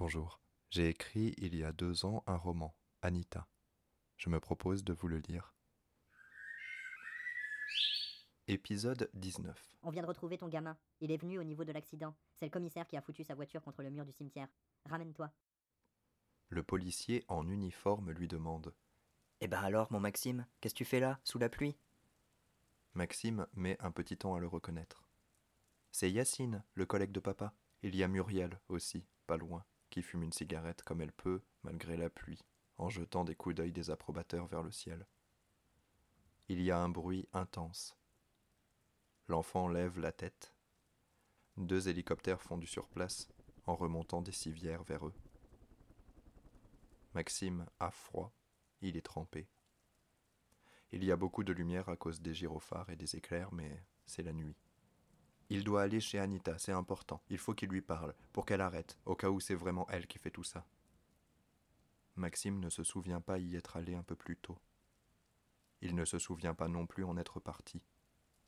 Bonjour. J'ai écrit il y a deux ans un roman, Anita. Je me propose de vous le lire. Épisode 19. On vient de retrouver ton gamin. Il est venu au niveau de l'accident. C'est le commissaire qui a foutu sa voiture contre le mur du cimetière. Ramène-toi. Le policier en uniforme lui demande. Eh ben alors, mon Maxime, qu'est-ce que tu fais là, sous la pluie? Maxime met un petit temps à le reconnaître. C'est Yacine, le collègue de papa. Il y a Muriel aussi, pas loin, qui fume une cigarette comme elle peut, malgré la pluie, en jetant des coups d'œil désapprobateurs vers le ciel. Il y a un bruit intense. L'enfant lève la tête. Deux hélicoptères font du surplace en remontant des civières vers eux. Maxime a froid, il est trempé. Il y a beaucoup de lumière à cause des gyrophares et des éclairs, mais c'est la nuit. Il doit aller chez Anita, c'est important. Il faut qu'il lui parle, pour qu'elle arrête, au cas où c'est vraiment elle qui fait tout ça. Maxime ne se souvient pas y être allé un peu plus tôt. Il ne se souvient pas non plus en être parti.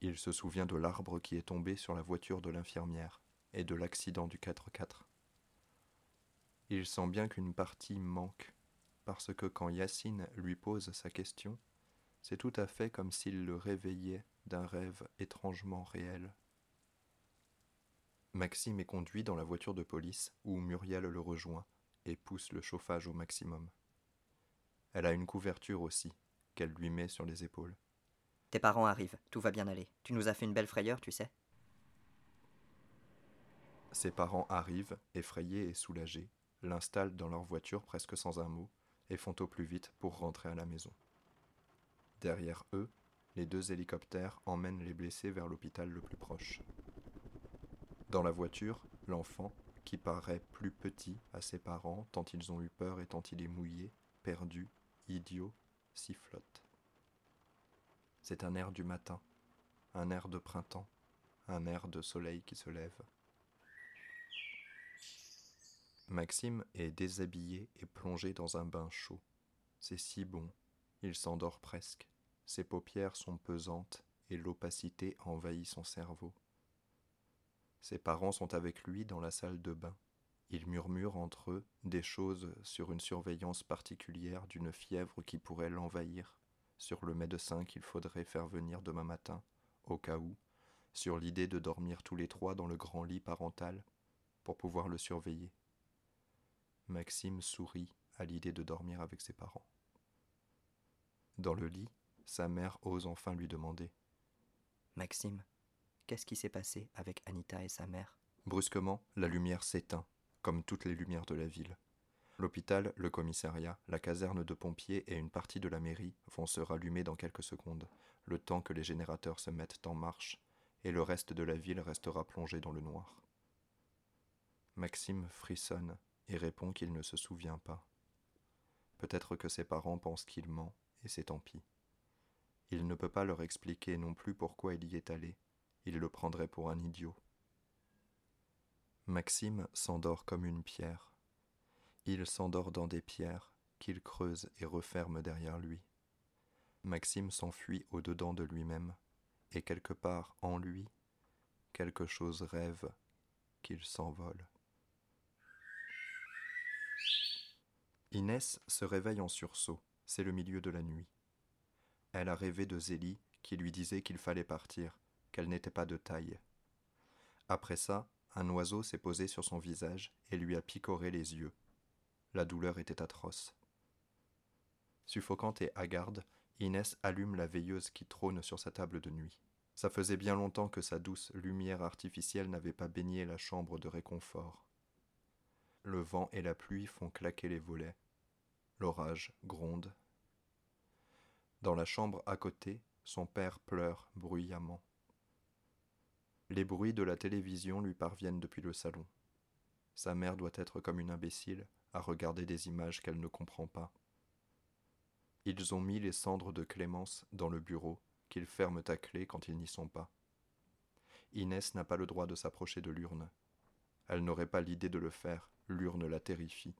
Il se souvient de l'arbre qui est tombé sur la voiture de l'infirmière et de l'accident du 4x4. Il sent bien qu'une partie manque, parce que quand Yacine lui pose sa question, c'est tout à fait comme s'il le réveillait d'un rêve étrangement réel. Maxime est conduit dans la voiture de police où Muriel le rejoint et pousse le chauffage au maximum. Elle a une couverture aussi, qu'elle lui met sur les épaules. Tes parents arrivent, tout va bien aller. Tu nous as fait une belle frayeur, tu sais. Ses parents arrivent, effrayés et soulagés, l'installent dans leur voiture presque sans un mot et font au plus vite pour rentrer à la maison. Derrière eux, les deux hélicoptères emmènent les blessés vers l'hôpital le plus proche. Dans la voiture, l'enfant, qui paraît plus petit à ses parents tant ils ont eu peur et tant il est mouillé, perdu, idiot, sifflote. C'est un air du matin, un air de printemps, un air de soleil qui se lève. Maxime est déshabillé et plongé dans un bain chaud. C'est si bon, il s'endort presque. Ses paupières sont pesantes et l'opacité envahit son cerveau. Ses parents sont avec lui dans la salle de bain. Ils murmurent entre eux des choses sur une surveillance particulière d'une fièvre qui pourrait l'envahir, sur le médecin qu'il faudrait faire venir demain matin, au cas où, sur l'idée de dormir tous les trois dans le grand lit parental pour pouvoir le surveiller. Maxime sourit à l'idée de dormir avec ses parents. Dans le lit, sa mère ose enfin lui demander Maxime, qu'est-ce qui s'est passé avec Anita et sa mère? Brusquement, la lumière s'éteint, comme toutes les lumières de la ville. L'hôpital, le commissariat, la caserne de pompiers et une partie de la mairie vont se rallumer dans quelques secondes, le temps que les générateurs se mettent en marche, et le reste de la ville restera plongé dans le noir. Maxime frissonne et répond qu'il ne se souvient pas. Peut-être que ses parents pensent qu'il ment, et c'est tant pis. Il ne peut pas leur expliquer non plus pourquoi il y est allé, il le prendrait pour un idiot. Maxime s'endort comme une pierre. Il s'endort dans des pierres qu'il creuse et referme derrière lui. Maxime s'enfuit au-dedans de lui-même, et quelque part en lui, quelque chose rêve qu'il s'envole. Inès se réveille en sursaut, c'est le milieu de la nuit. Elle a rêvé de Zélie qui lui disait qu'il fallait partir, qu'elle n'était pas de taille. Après ça, un oiseau s'est posé sur son visage et lui a picoré les yeux. La douleur était atroce. Suffocante et hagarde, Inès allume la veilleuse qui trône sur sa table de nuit. Ça faisait bien longtemps que sa douce lumière artificielle n'avait pas baigné la chambre de réconfort. Le vent et la pluie font claquer les volets. L'orage gronde. Dans la chambre à côté, son père pleure bruyamment. Les bruits de la télévision lui parviennent depuis le salon. Sa mère doit être comme une imbécile à regarder des images qu'elle ne comprend pas. Ils ont mis les cendres de Clémence dans le bureau, qu'ils ferment à clé quand ils n'y sont pas. Inès n'a pas le droit de s'approcher de l'urne. Elle n'aurait pas l'idée de le faire, l'urne la terrifie.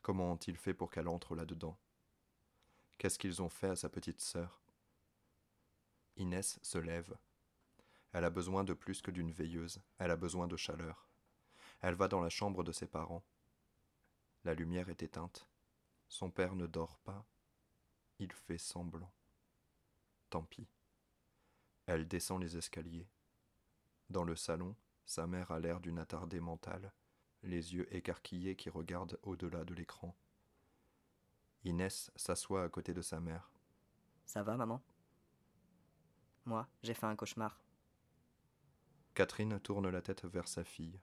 Comment ont-ils fait pour qu'elle entre là-dedans? Qu'est-ce qu'ils ont fait à sa petite sœur? Inès se lève, elle a besoin de plus que d'une veilleuse, elle a besoin de chaleur. Elle va dans la chambre de ses parents. La lumière est éteinte. Son père ne dort pas. Il fait semblant. Tant pis. Elle descend les escaliers. Dans le salon, sa mère a l'air d'une attardée mentale, les yeux écarquillés qui regardent au-delà de l'écran. Inès s'assoit à côté de sa mère. Ça va, maman? Moi, j'ai fait un cauchemar. Catherine tourne la tête vers sa fille.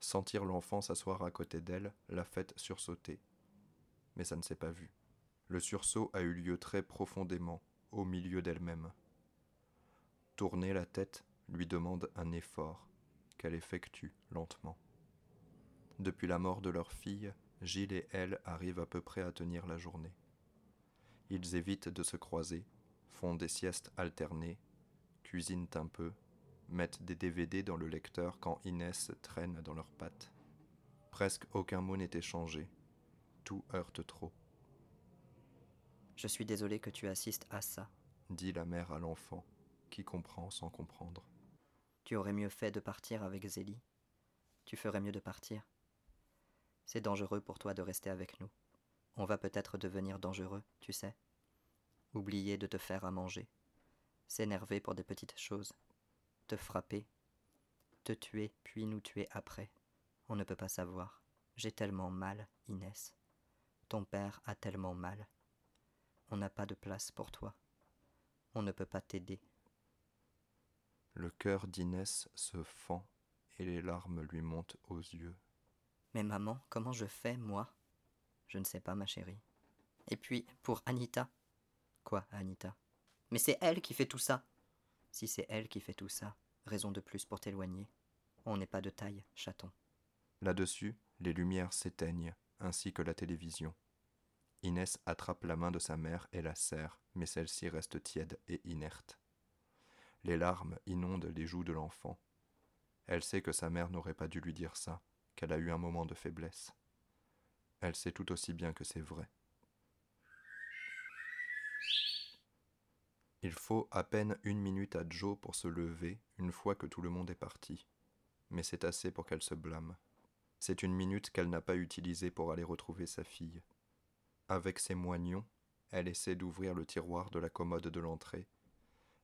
Sentir l'enfant s'asseoir à côté d'elle l'a fait sursauter. Mais ça ne s'est pas vu. Le sursaut a eu lieu très profondément, au milieu d'elle-même. Tourner la tête lui demande un effort qu'elle effectue lentement. Depuis la mort de leur fille, Gilles et elle arrivent à peu près à tenir la journée. Ils évitent de se croiser, font des siestes alternées, cuisinent un peu, mettent des DVD dans le lecteur quand Inès traîne dans leurs pattes. Presque aucun mot n'est échangé. Tout heurte trop. Je suis désolé que tu assistes à ça, dit la mère à l'enfant, qui comprend sans comprendre. Tu aurais mieux fait de partir avec Zélie. Tu ferais mieux de partir. C'est dangereux pour toi de rester avec nous. On va peut-être devenir dangereux, tu sais. Oublier de te faire à manger. S'énerver pour des petites choses te frapper, te tuer, puis nous tuer après. On ne peut pas savoir. J'ai tellement mal, Inès. Ton père a tellement mal. On n'a pas de place pour toi. On ne peut pas t'aider. Le cœur d'Inès se fend et les larmes lui montent aux yeux. Mais maman, comment je fais, moi? Je ne sais pas, ma chérie. Et puis, pour Anita? Quoi, Anita? Mais c'est elle qui fait tout ça. Si c'est elle qui fait tout ça, raison de plus pour t'éloigner. On n'est pas de taille, chaton. Là-dessus, les lumières s'éteignent, ainsi que la télévision. Inès attrape la main de sa mère et la serre, mais celle-ci reste tiède et inerte. Les larmes inondent les joues de l'enfant. Elle sait que sa mère n'aurait pas dû lui dire ça, qu'elle a eu un moment de faiblesse. Elle sait tout aussi bien que c'est vrai. Il faut à peine une minute à Joe pour se lever une fois que tout le monde est parti. Mais c'est assez pour qu'elle se blâme. C'est une minute qu'elle n'a pas utilisée pour aller retrouver sa fille. Avec ses moignons, elle essaie d'ouvrir le tiroir de la commode de l'entrée.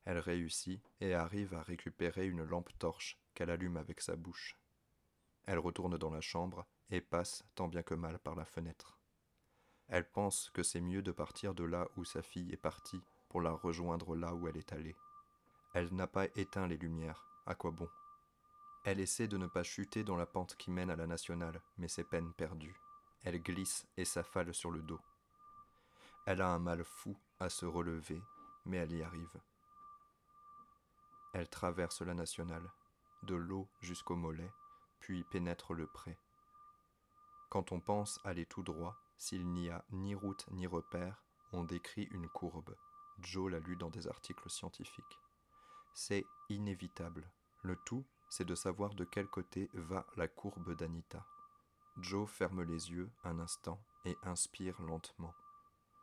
Elle réussit et arrive à récupérer une lampe torche qu'elle allume avec sa bouche. Elle retourne dans la chambre et passe tant bien que mal par la fenêtre. Elle pense que c'est mieux de partir de là où sa fille est partie pour la rejoindre là où elle est allée. Elle n'a pas éteint les lumières, à quoi bon? Elle essaie de ne pas chuter dans la pente qui mène à la nationale, mais c'est peine perdue. Elle glisse et s'affale sur le dos. Elle a un mal fou à se relever, mais elle y arrive. Elle traverse la nationale, de l'eau jusqu'au mollet, puis pénètre le pré. Quand on pense aller tout droit, s'il n'y a ni route ni repère, on décrit une courbe. Joe l'a lu dans des articles scientifiques. C'est inévitable. Le tout, c'est de savoir de quel côté va la courbe d'Anita. Joe ferme les yeux un instant et inspire lentement.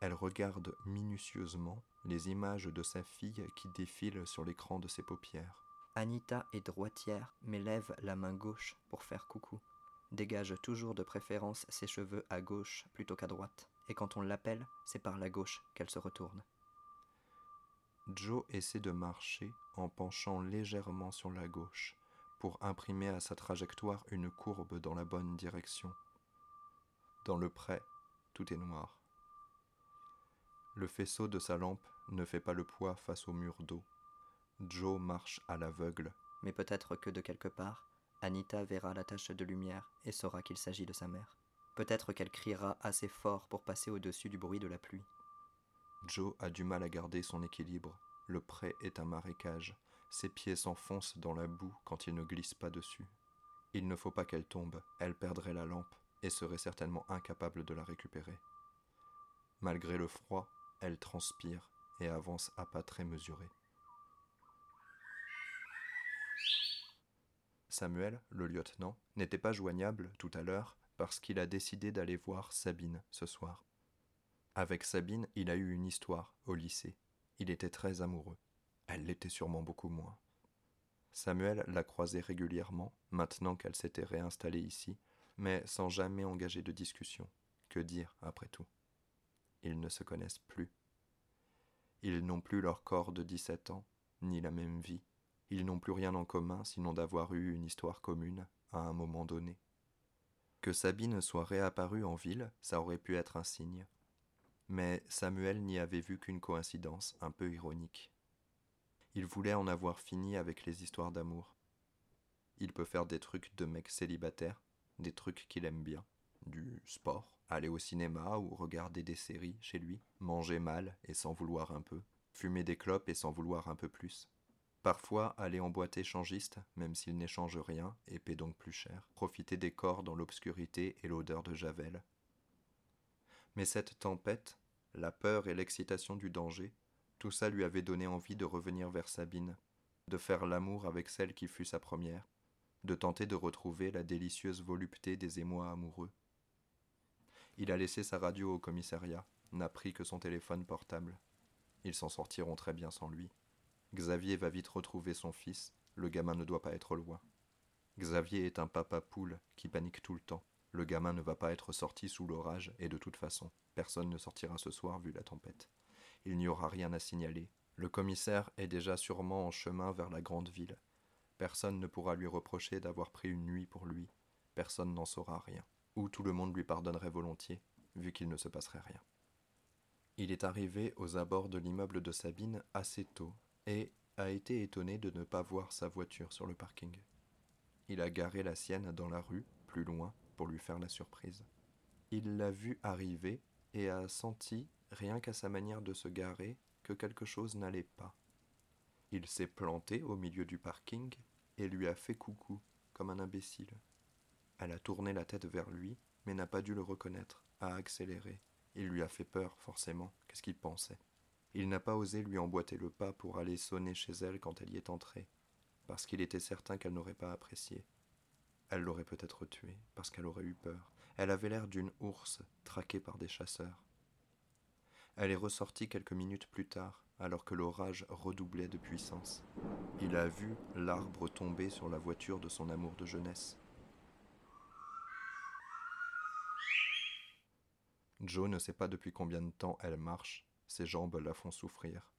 Elle regarde minutieusement les images de sa fille qui défilent sur l'écran de ses paupières. Anita est droitière, mais lève la main gauche pour faire coucou. Dégage toujours de préférence ses cheveux à gauche plutôt qu'à droite, et quand on l'appelle, c'est par la gauche qu'elle se retourne. Joe essaie de marcher en penchant légèrement sur la gauche pour imprimer à sa trajectoire une courbe dans la bonne direction. Dans le pré, tout est noir. Le faisceau de sa lampe ne fait pas le poids face au mur d'eau. Joe marche à l'aveugle. Mais peut-être que de quelque part, Anita verra la tache de lumière et saura qu'il s'agit de sa mère. Peut-être qu'elle criera assez fort pour passer au-dessus du bruit de la pluie. Joe a du mal à garder son équilibre. Le pré est un marécage. Ses pieds s'enfoncent dans la boue quand il ne glisse pas dessus. Il ne faut pas qu'elle tombe, elle perdrait la lampe et serait certainement incapable de la récupérer. Malgré le froid, elle transpire et avance à pas très mesurés. Samuel, le lieutenant, n'était pas joignable tout à l'heure parce qu'il a décidé d'aller voir Sabine ce soir. Avec Sabine, il a eu une histoire au lycée. Il était très amoureux. Elle l'était sûrement beaucoup moins. Samuel la croisait régulièrement, maintenant qu'elle s'était réinstallée ici, mais sans jamais engager de discussion. Que dire, après tout? Ils ne se connaissent plus. Ils n'ont plus leur corps de 17 ans, ni la même vie. Ils n'ont plus rien en commun sinon d'avoir eu une histoire commune à un moment donné. Que Sabine soit réapparue en ville, ça aurait pu être un signe. Mais Samuel n'y avait vu qu'une coïncidence un peu ironique. Il voulait en avoir fini avec les histoires d'amour. Il peut faire des trucs de mec célibataire, des trucs qu'il aime bien, du sport, aller au cinéma ou regarder des séries chez lui, manger mal et s'en vouloir un peu, fumer des clopes et s'en vouloir un peu plus. Parfois aller en boîte échangiste, même s'il n'échange rien et paie donc plus cher, profiter des corps dans l'obscurité et l'odeur de Javel. Mais cette tempête, la peur et l'excitation du danger, tout ça lui avait donné envie de revenir vers Sabine, de faire l'amour avec celle qui fut sa première, de tenter de retrouver la délicieuse volupté des émois amoureux. Il a laissé sa radio au commissariat, n'a pris que son téléphone portable. Ils s'en sortiront très bien sans lui. Xavier va vite retrouver son fils, le gamin ne doit pas être loin. Xavier est un papa poule qui panique tout le temps. Le gamin ne va pas être sorti sous l'orage, et de toute façon, personne ne sortira ce soir vu la tempête il n'y aura rien à signaler. Le commissaire est déjà sûrement en chemin vers la grande ville. Personne ne pourra lui reprocher d'avoir pris une nuit pour lui. Personne n'en saura rien. Ou tout le monde lui pardonnerait volontiers, vu qu'il ne se passerait rien. Il est arrivé aux abords de l'immeuble de Sabine assez tôt, et a été étonné de ne pas voir sa voiture sur le parking. Il a garé la sienne dans la rue, plus loin, pour lui faire la surprise. Il l'a vue arriver et a senti rien qu'à sa manière de se garer, que quelque chose n'allait pas. Il s'est planté au milieu du parking et lui a fait coucou, comme un imbécile. Elle a tourné la tête vers lui, mais n'a pas dû le reconnaître, a accéléré. Il lui a fait peur, forcément. Qu'est-ce qu'il pensait? Il n'a pas osé lui emboîter le pas pour aller sonner chez elle quand elle y est entrée, parce qu'il était certain qu'elle n'aurait pas apprécié. Elle l'aurait peut-être tué, parce qu'elle aurait eu peur. Elle avait l'air d'une ours traquée par des chasseurs. Elle est ressortie quelques minutes plus tard, alors que l'orage redoublait de puissance. Il a vu l'arbre tomber sur la voiture de son amour de jeunesse. Joe ne sait pas depuis combien de temps elle marche, ses jambes la font souffrir.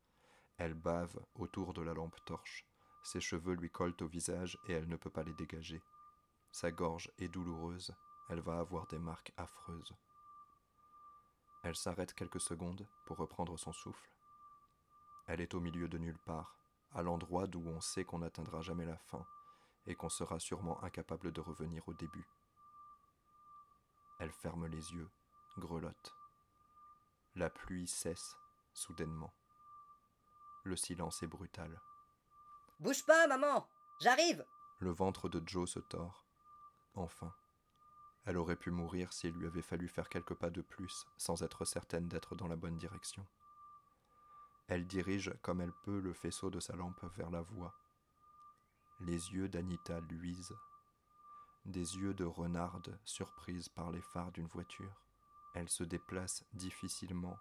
Elle bave autour de la lampe torche, ses cheveux lui collent au visage et elle ne peut pas les dégager. Sa gorge est douloureuse, elle va avoir des marques affreuses. Elle s'arrête quelques secondes pour reprendre son souffle. Elle est au milieu de nulle part, à l'endroit d'où on sait qu'on n'atteindra jamais la fin et qu'on sera sûrement incapable de revenir au début. Elle ferme les yeux, grelotte. La pluie cesse soudainement. Le silence est brutal. Bouge pas, maman J'arrive Le ventre de Joe se tord. Enfin. Elle aurait pu mourir s'il lui avait fallu faire quelques pas de plus sans être certaine d'être dans la bonne direction. Elle dirige comme elle peut le faisceau de sa lampe vers la voie. Les yeux d'Anita luisent, des yeux de renarde surprise par les phares d'une voiture. Elle se déplace difficilement.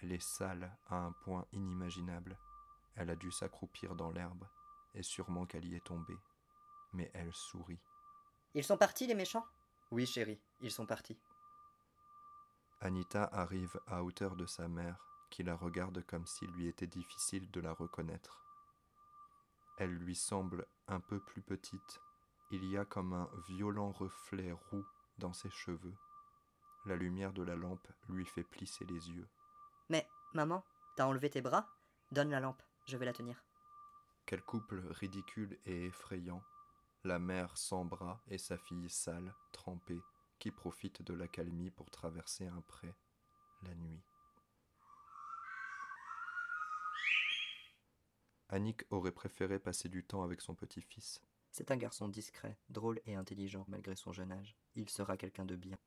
Elle est sale à un point inimaginable. Elle a dû s'accroupir dans l'herbe, et sûrement qu'elle y est tombée. Mais elle sourit. Ils sont partis, les méchants? Oui, chérie, ils sont partis. Anita arrive à hauteur de sa mère, qui la regarde comme s'il lui était difficile de la reconnaître. Elle lui semble un peu plus petite. Il y a comme un violent reflet roux dans ses cheveux. La lumière de la lampe lui fait plisser les yeux. Mais, maman, t'as enlevé tes bras? Donne la lampe, je vais la tenir. Quel couple ridicule et effrayant la mère sans bras et sa fille sale, trempée, qui profite de l'accalmie pour traverser un pré, la nuit. Annick aurait préféré passer du temps avec son petit-fils. C'est un garçon discret, drôle et intelligent malgré son jeune âge. Il sera quelqu'un de bien.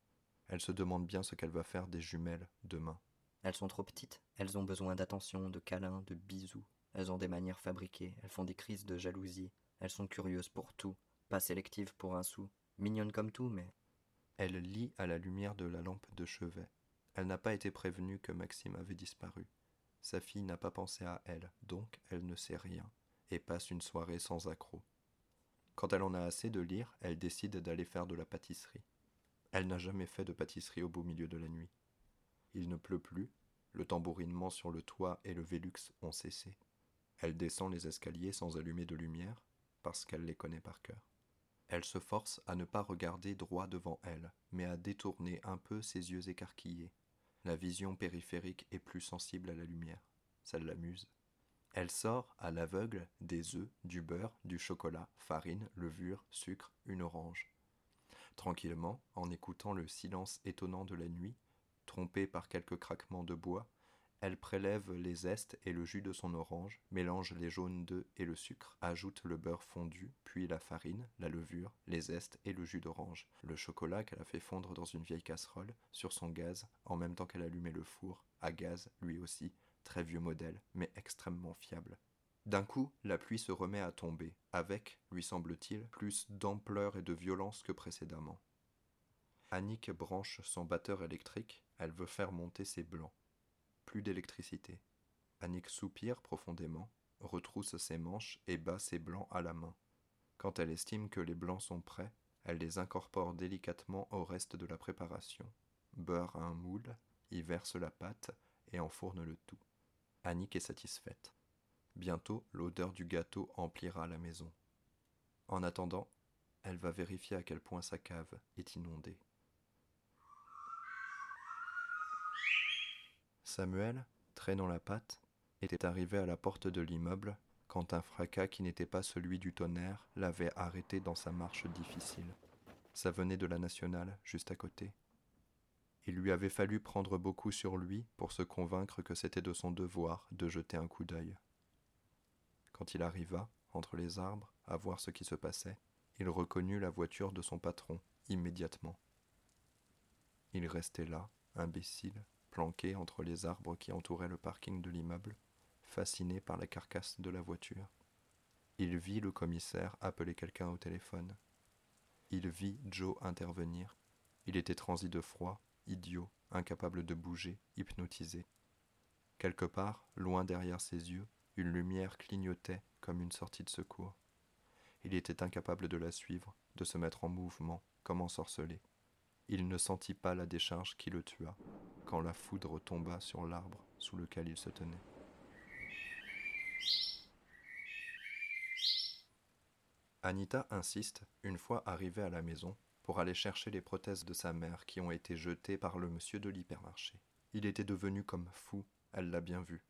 Elle se demande bien ce qu'elle va faire des jumelles demain. Elles sont trop petites. Elles ont besoin d'attention, de câlins, de bisous. Elles ont des manières fabriquées. Elles font des crises de jalousie. Elles sont curieuses pour tout, pas sélectives pour un sou, mignonnes comme tout, mais. Elle lit à la lumière de la lampe de chevet. Elle n'a pas été prévenue que Maxime avait disparu. Sa fille n'a pas pensé à elle, donc elle ne sait rien, et passe une soirée sans accroc. Quand elle en a assez de lire, elle décide d'aller faire de la pâtisserie. Elle n'a jamais fait de pâtisserie au beau milieu de la nuit. Il ne pleut plus, le tambourinement sur le toit et le Vélux ont cessé. Elle descend les escaliers sans allumer de lumière, parce qu'elle les connaît par cœur. Elle se force à ne pas regarder droit devant elle, mais à détourner un peu ses yeux écarquillés. La vision périphérique est plus sensible à la lumière. Ça l'amuse. Elle sort, à l'aveugle, des œufs, du beurre, du chocolat, farine, levure, sucre, une orange. Tranquillement, en écoutant le silence étonnant de la nuit, trompée par quelques craquements de bois, elle prélève les zestes et le jus de son orange, mélange les jaunes d'œufs et le sucre, ajoute le beurre fondu, puis la farine, la levure, les zestes et le jus d'orange, le chocolat qu'elle a fait fondre dans une vieille casserole, sur son gaz, en même temps qu'elle allumait le four, à gaz lui aussi, très vieux modèle, mais extrêmement fiable. D'un coup, la pluie se remet à tomber, avec, lui semble-t-il, plus d'ampleur et de violence que précédemment. Annick branche son batteur électrique, elle veut faire monter ses blancs plus d'électricité. Annick soupire profondément, retrousse ses manches et bat ses blancs à la main. Quand elle estime que les blancs sont prêts, elle les incorpore délicatement au reste de la préparation. Beurre un moule, y verse la pâte et enfourne le tout. Annick est satisfaite. Bientôt, l'odeur du gâteau emplira la maison. En attendant, elle va vérifier à quel point sa cave est inondée. Samuel, traînant la patte, était arrivé à la porte de l'immeuble quand un fracas qui n'était pas celui du tonnerre l'avait arrêté dans sa marche difficile. Ça venait de la nationale, juste à côté. Il lui avait fallu prendre beaucoup sur lui pour se convaincre que c'était de son devoir de jeter un coup d'œil. Quand il arriva, entre les arbres, à voir ce qui se passait, il reconnut la voiture de son patron immédiatement. Il restait là, imbécile, planqué entre les arbres qui entouraient le parking de l'immeuble, fasciné par la carcasse de la voiture. Il vit le commissaire appeler quelqu'un au téléphone. Il vit Joe intervenir. Il était transi de froid, idiot, incapable de bouger, hypnotisé. Quelque part, loin derrière ses yeux, une lumière clignotait comme une sortie de secours. Il était incapable de la suivre, de se mettre en mouvement, comme ensorcelé. Il ne sentit pas la décharge qui le tua, quand la foudre tomba sur l'arbre sous lequel il se tenait. Anita insiste, une fois arrivée à la maison, pour aller chercher les prothèses de sa mère qui ont été jetées par le monsieur de l'hypermarché. Il était devenu comme fou, elle l'a bien vu.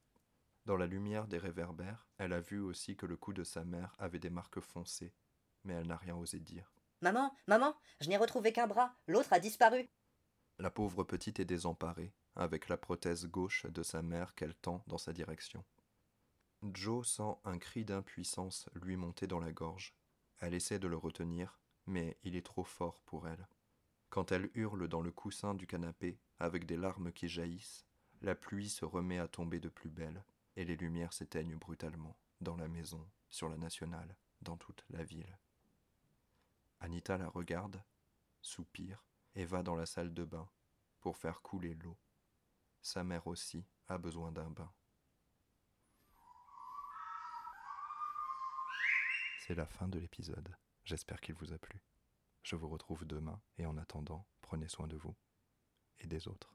Dans la lumière des réverbères, elle a vu aussi que le cou de sa mère avait des marques foncées, mais elle n'a rien osé dire. Maman, maman, je n'ai retrouvé qu'un bras, l'autre a disparu. La pauvre petite est désemparée, avec la prothèse gauche de sa mère qu'elle tend dans sa direction. Joe sent un cri d'impuissance lui monter dans la gorge. Elle essaie de le retenir, mais il est trop fort pour elle. Quand elle hurle dans le coussin du canapé, avec des larmes qui jaillissent, la pluie se remet à tomber de plus belle, et les lumières s'éteignent brutalement, dans la maison, sur la nationale, dans toute la ville. Anita la regarde, soupire, et va dans la salle de bain pour faire couler l'eau. Sa mère aussi a besoin d'un bain. C'est la fin de l'épisode. J'espère qu'il vous a plu. Je vous retrouve demain et en attendant, prenez soin de vous et des autres.